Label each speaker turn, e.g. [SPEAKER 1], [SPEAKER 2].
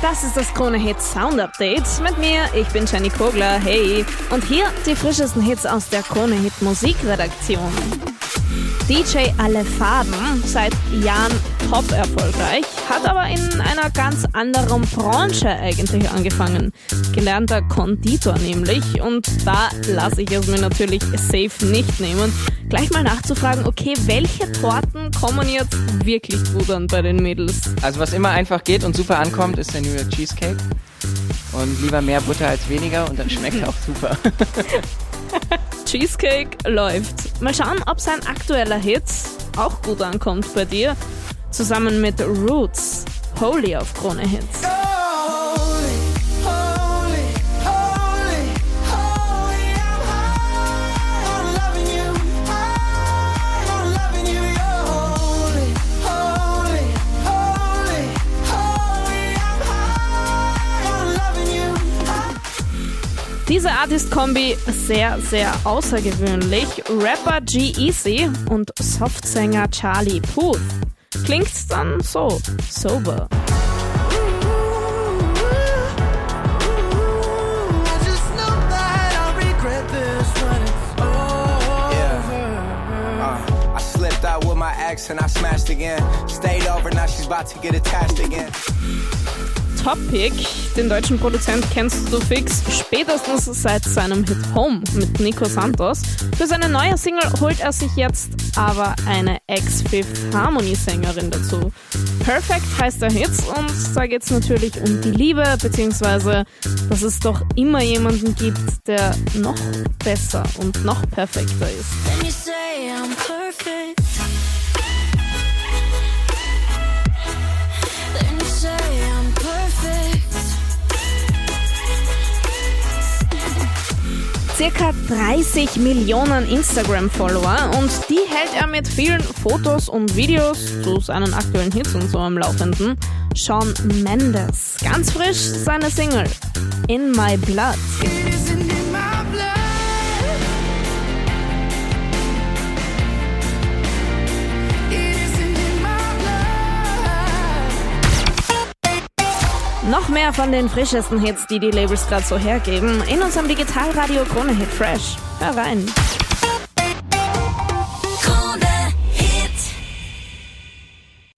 [SPEAKER 1] Das ist das Krone Hits Sound Update mit mir. Ich bin Jenny Kogler. Hey. Und hier die frischesten Hits aus der Krone Hit Musikredaktion. DJ Alle Farben, seit Jahren top erfolgreich, hat aber in einer ganz anderen Branche eigentlich angefangen. Gelernter Konditor nämlich und da lasse ich es mir natürlich safe nicht nehmen, gleich mal nachzufragen, okay, welche Torten kommen jetzt wirklich gut an bei den Mädels?
[SPEAKER 2] Also was immer einfach geht und super ankommt, ist der New York Cheesecake. Und lieber mehr Butter als weniger und dann schmeckt er auch super.
[SPEAKER 1] Cheesecake läuft. Mal schauen, ob sein aktueller Hit auch gut ankommt bei dir. Zusammen mit Roots. Holy auf Krone Hits. Diese Artist-Kombi sehr, sehr außergewöhnlich. Rapper G-Eazy und Softsänger Charlie Puth. Klingt dann so, sober.
[SPEAKER 3] and I smashed again. Stayed over, now she's about to get attached again.
[SPEAKER 1] Topic. Den deutschen Produzent kennst du fix, spätestens seit seinem Hit Home mit Nico Santos. Für seine neue Single holt er sich jetzt aber eine Ex-Fifth Harmony-Sängerin dazu. Perfect heißt der Hit und da geht es natürlich um die Liebe, beziehungsweise dass es doch immer jemanden gibt, der noch besser und noch perfekter ist. Circa 30 Millionen Instagram-Follower und die hält er mit vielen Fotos und Videos zu seinen aktuellen Hits und so am Laufenden. Sean Mendes, ganz frisch seine Single In My Blood. Noch mehr von den frischesten Hits, die die Labels gerade so hergeben, in unserem Digitalradio Krone Hit Fresh. Hör rein.